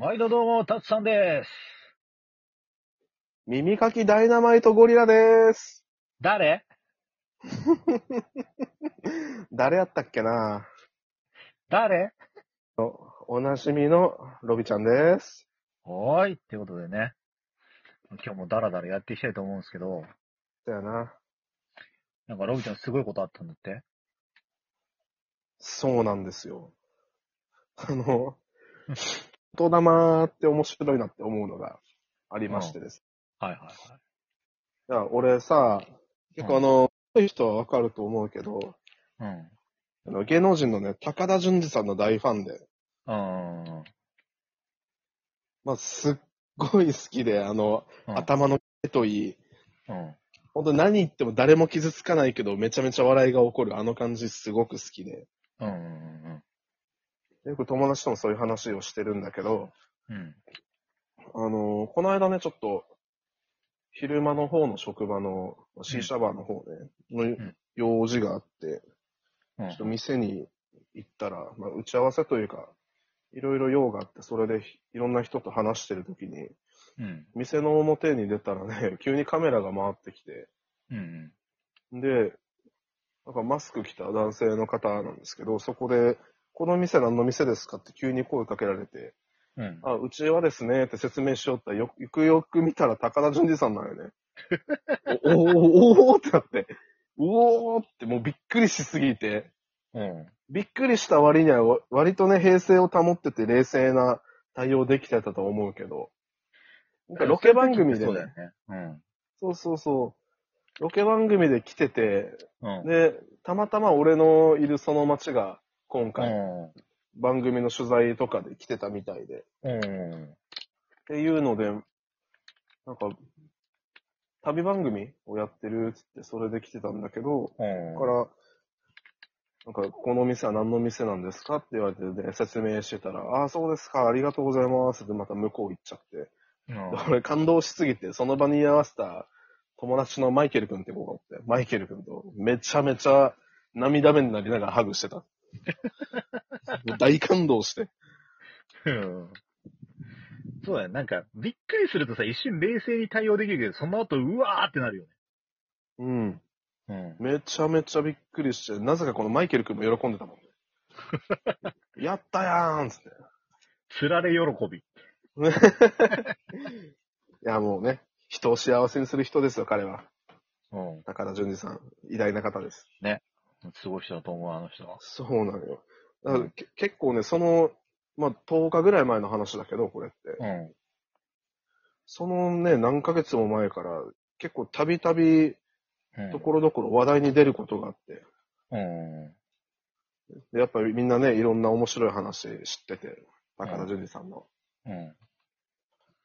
毎度どうも、たつさんです。耳かきダイナマイトゴリラです。誰？誰やったっけな？誰？おなじみのロビちゃんです。おーい。ってことでね。今日もダラダラやっていきたいと思うんですけど、だよな。なんかロビちゃんすごいことあったんだって？そうなんですよ。あの、言霊って面白いなって思うのがありましてです。はいはいいや、俺さ、結構あの、そういう人はわかると思うけど、はい。うん。あの芸能人のね、高田純次さんの大ファンで、うん。まあ、すっごい好きで、あの、うん。頭の毛といい、うん。本当に何言っても誰も傷つかないけど、めちゃめちゃ笑いが起こるあの感じすごく好きで。うん。うん。よく友達ともそういう話をしてるんだけど、うん。あのーこの間ね、ちょっと、昼間の方の職場の、シーシャバーの方で、のん用事があって、うんちょっと店に行ったら、まあ、打ち合わせというか、いろいろ用があって、それでいろんな人と話してるときに、うん。店の表に出たらね、急にカメラが回ってきて、うん。で、なんかマスク着た男性の方なんですけど、そこで、この店何の店ですかって急に声かけられて、うん。あ、うちはですねって説明しよったら、よ、よくよく見たら高田純次さんなんよね。おおーおーってなって、うおーってもうびっくりしすぎて、うん。びっくりした割にはわ割とね、平静を保ってて冷静な対応できてたと思うけど、なんかロケ番組でねそうだよ、ね。うん。そうそうそう、ロケ番組で来てて、うん。で、たまたま俺のいるその町が今う回ん。番組の取材とかで来てたみたいで、うん。っていうので、なんか、旅番組をやってるっつってそれで来てたんだけど、うん。だから、なんか、この店は何の店なんですかって言われて、ね、説明してたら、ああ、そうですか、ありがとうございますってまた向こう行っちゃって、うん。で俺感動しすぎて、その場に居合わせた友達のマイケル君って子がおって、マイケル君とめちゃめちゃ涙目になりながらハグしてた。も う大感動して。うんそうだよ。なんか、びっくりするとさ、一瞬冷静に対応できるけど、その後、うわーってなるよね。うん。うん。めちゃめちゃびっくりして、なぜかこのマイケル君も喜んでたもんね。やったやーんっつって。つられ喜び。いや、もうね、人を幸せにする人ですよ、彼は。うん。高田純次さん、偉大な方です。すごい人だと思う、あの人は。そうなのよ。だから、け結構ね、その、まあ、10日ぐらい前の話だけど、これって。うん。そのね、何ヶ月も前から、結構たびたび、うん。ところどころ話題に出ることがあって、うん。でやっぱりみんなね、いろんな面白い話知ってて、高田純次さんの。うん。っ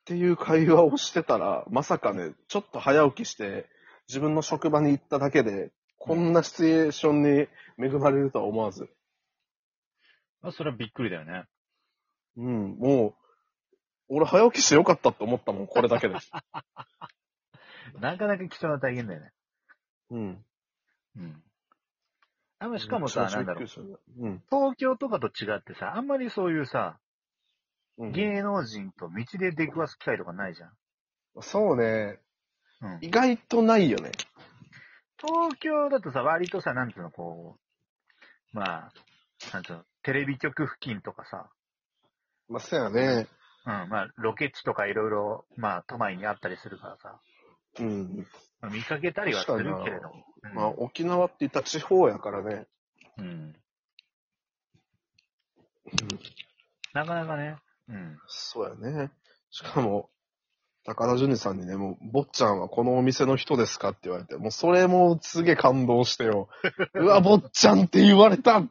ていう会話をしてたら、まさかね、ちょっと早起きして、自分の職場に行っただけで、こんなシチュエーションに恵まれるとは思わず、まあ、それはびっくりだよね。うん、もう、俺早起きしてよかったって思ったもん、これだけで。なかなか貴重な体験だよね。うん。うん。あんましかもさ、なんだろう。う。うん。東京とかと違ってさ、あんまりそういうさ、うん、芸能人と道で出くわす機会とかないじゃん。そうね。うん。意外とないよね。東京だとさ、割とさ、なんていうの、こう、まあ、なんていうの、テレビ局付近とかさ、まあ、そうやね。うん、まあ、ロケ地とかいろいろ、まあ、都内にあったりするからさ、うん。まあ見かけたりはするけれども。まあ、沖縄って言ったら地方やからね。うん、うん。なかなかね、うん。そうやね。しかも、高田純次さんにね、もう、坊ちゃんはこのお店の人ですかって言われて、もうそれもすげえ感動してよ。うわ、坊ちゃんって言われた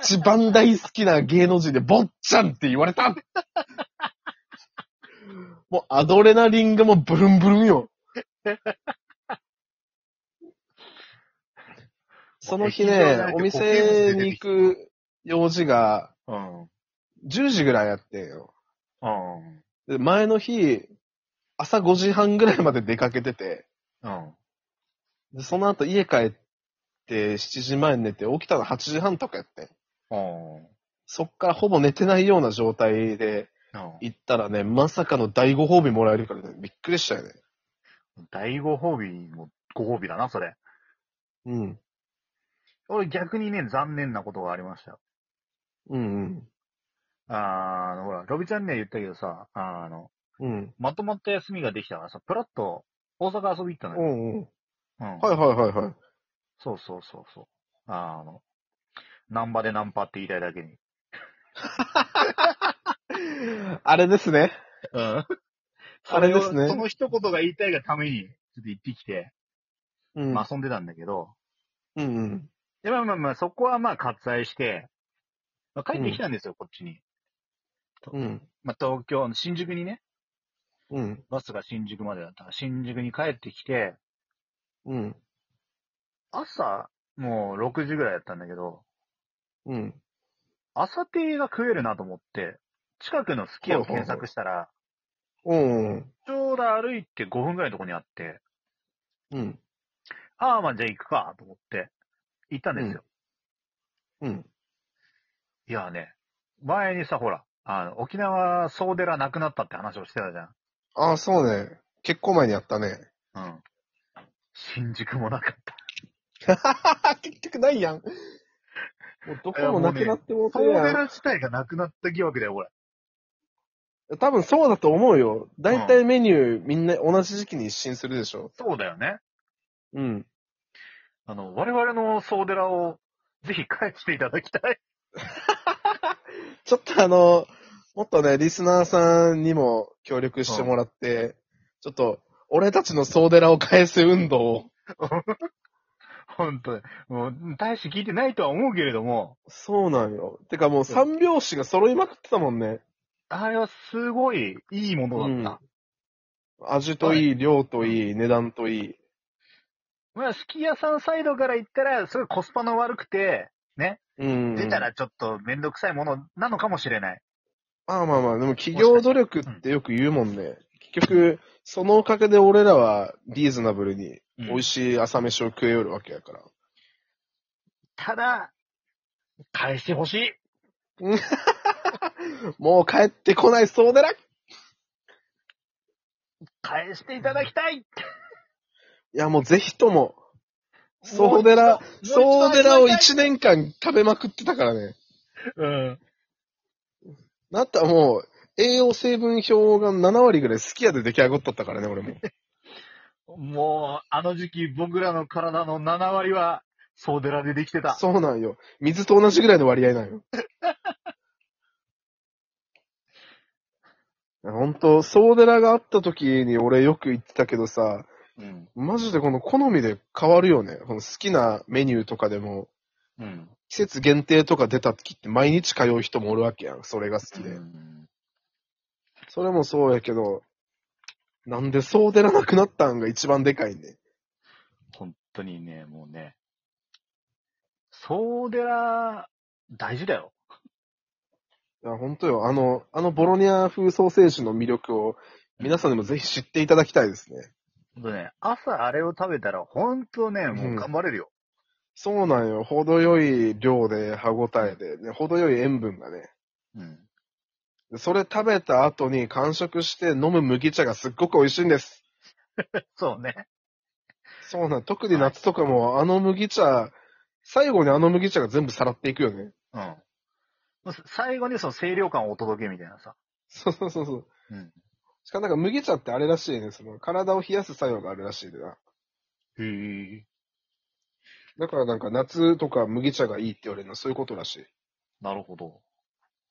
一番大好きな芸能人で、坊ちゃんって言われたもうアドレナリンがもうブルンブルンよ。その日ね、お店に行く用事がうん。10時ぐらいやってんよ。うん。で、前の日、朝5時半ぐらいまで出かけてて、うん。で、その後家帰って7時前に寝て起きたの8時半とかやってん。うん。そっからほぼ寝てないような状態でうん行ったらね、まさかの第5褒美もらえるからね、びっくりしたよね。第5褒美もご褒美だな、それ。うん。俺逆にね、残念なことがありましたよ。うんあーあの、ほら、ロビちゃんには言ったけどさ、あの、うん。うん。まとまった休みができたからさ、プラッと大阪遊び行ったのよ。うんうん。うん。はいはいはいはい。そうそうそうそう。あの、ナンバでナンパって言いたいだけに。あれですね。うん。あれですねその一言が言いたいがために、ちょっと行ってきて、うん。まあ遊んでたんだけど、うんうん。でまあまあまあ、そこはまあ割愛して、まあ、帰ってきたんですよ、こっちに。うん。まあ東京、新宿にね、うん。バスが新宿までだったから、新宿に帰ってきて、うん。朝、もう6時ぐらいだったんだけど、うん。朝亭が食えるなと思って、近くのすき家を検索したら、うん。ちょうど歩いて5分ぐらいのとこにあって、うん。ああ、まあじゃあ行くかと思って、行ったんですよ。うん。いやね、前にさ、ほら、あの、沖縄総寺なくなったって話をしてたじゃん。ああ、そうね。結構前にやったね。うん。新宿もなかった。結局ないやん。もうどこもなくなってもうて総。寺自体がなくなった疑惑だよ、これ。多分そうだと思うよ。大体メニューみんな同じ時期に一新するでしょ。そうだよね。うん。あの、我々の総寺をぜひ返していただきたい。ちょっとあの、もっとね、リスナーさんにも協力してもらって、ちょっと、俺たちの総寺を返す運動を。本当に。もう、大して聞いてないとは思うけれども、そうなんよ。てかもう三拍子が揃いまくってたもんね。あれはすごいいいものだった。味といい、量といい、値段といい。まあ、すき家さんサイドから言ったら、すごいコスパの悪くて、ね、うん。出たらちょっとめんどくさいものなのかもしれない。まあまあまあ、でも企業努力ってよく言うもんね。結局、そのおかげで俺らはリーズナブルにうん美味しい朝飯を食えよるわけやから。ただ、返してほしい。もう帰ってこないそうでらい返していただきたい。やもうぜひとも、そうもう寺、一度そう寺を一1年間食べまくってたからね。度うん。なったらもう、栄養成分表が7割ぐらい好きやで出来上がっとったからね、俺も。もう、あの時期僕らの体の7割は、総寺でできてた。そうなんよ。水と同じぐらいの割合なんよ。本当総寺があった時に俺よく言ってたけどさ、うん。マジでこの好みで変わるよね。この好きなメニューとかでも、うん。季節限定とか出た時って毎日通う人もおるわけやん。それが好きで。うんそれもそうやけど、なんで総寺なくなったんが一番でかいね。本当にね、もうね、総寺、大事だよ。いや、本当よ。あの、あのボロニア風ソーセージの魅力を皆さんにもぜひ知っていただきたいですね。ほんとね、朝あれを食べたら、本当ね、もう頑張れるよ。そうなんよ。程よい量で歯応えで、ね、程よい塩分がね。うん。でそれ食べた後に完食して飲む麦茶がすっごく美味しいんです。そうね。そうなん、特に夏とかもあの麦茶、最後にあの麦茶が全部さらっていくよね。うん。最後にその清涼感をお届けみたいなさ。そうそうそうそう。うん。しかもなんか麦茶ってあれらしいね。その体を冷やす作用があるらしいでな。へえ。だからなんか夏とか麦茶がいいって言われるのはそういうことらしい。なるほど。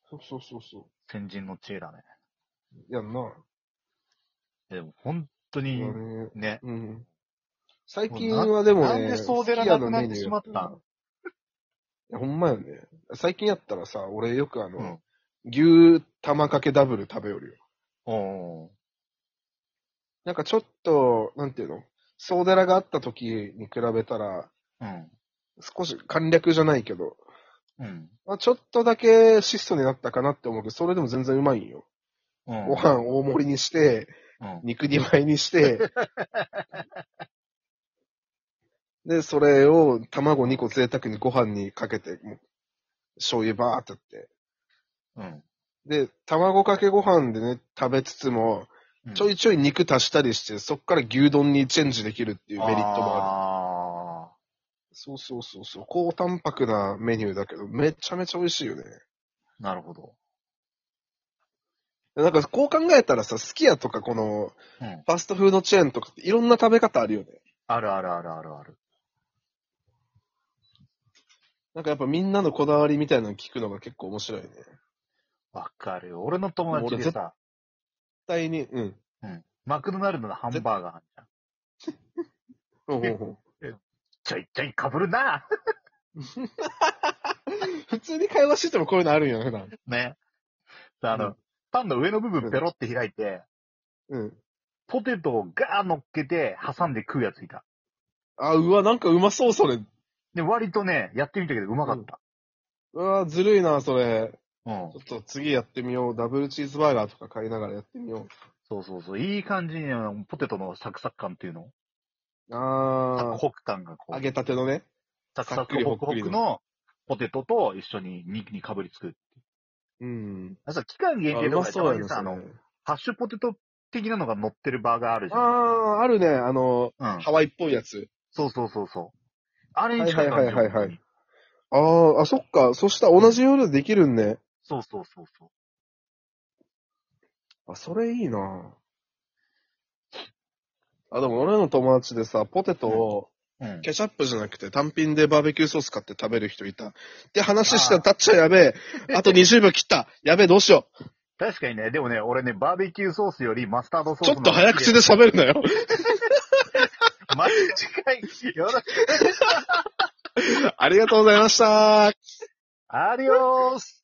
そうそうそうそ先人の知恵だね。う。やんな。でも本当に、ねね。うん。最近はでもね、なんで総寺なくなってしまったんいや、ほんまよね。最近やったらさ、俺よくあの、うん牛玉かけダブル食べよるよ。おーなんかちょっと、なんていうの？総寺があった時に比べたら、うん。少し簡略じゃないけど、うん。まあ、ちょっとだけ質素になったかなって思うけど、それでも全然うまいんよ。うん。ご飯大盛りにして、うん。肉2枚にして、で、それを卵2個贅沢にご飯にかけて、もう醤油バーってやって、うん。で、卵かけご飯でね、食べつつも、うんちょいちょい肉足したりして、そっから牛丼にチェンジできるっていうメリットもある。あそうそうそうそう。高タンパクなメニューだけど、めちゃめちゃ美味しいよね。ーなるほど。なんかこう考えたらさ、すき家とかこの、うん。ファストフードチェーンとかっていろんな食べ方あるよね。あるあるあるあるある。なんかやっぱみんなのこだわりみたいなの聞くのが結構面白いね。絶わかるよ。俺の友達でさ、対に、うん。うん。マクドナルドのハンバーガーあんじゃん。ほうほうほうちょいちょい被るな 普通に会話しててもこういうのあるんや、普段。ね。あの、うんパンの上の部分ペロって開いて、うん。ポテトをガー乗っけて挟んで食うやついた。あ、うわ、なんかうまそう、それ。で、割とね、やってみたけどうまかった。うわ、ずるいな、それ。うん。ちょっと次やってみよう。ダブルチーズバーガーとか買いながらやってみよそうそうそう。いい感じにあのポテトのサクサク感っていうの？う。サクあホク感がこー、揚う、げたてのね。サクサクホクホクのポテトと一緒に肉にかぶりつく。うん。あさ、期間限あう定とかでたまにさ、あの。ハッシュポテト的なのが乗ってるバーガーあるじゃん。あー、あるね。あの、うん。ハワイっぽいやつ。そうそうそうそう。あれに近い感じはいはいはいはいはい本あー、あ、そっか。そしたら同じ夜でできるんね。そうそうそうそう。あ、それいいなあ、でも俺の友達でさ、ポテトを、うん。ケチャップじゃなくて単品でバーベキューソース買って食べる人いた。で、話したらたっちゃやべえ。あと20秒切った。やべえ、どうしよう。確かにね、でもね、俺ね、バーベキューソースよりマスタードソースちょっと早口で喋るなよ。また次回、よろしく。ありがとうございました。アディオース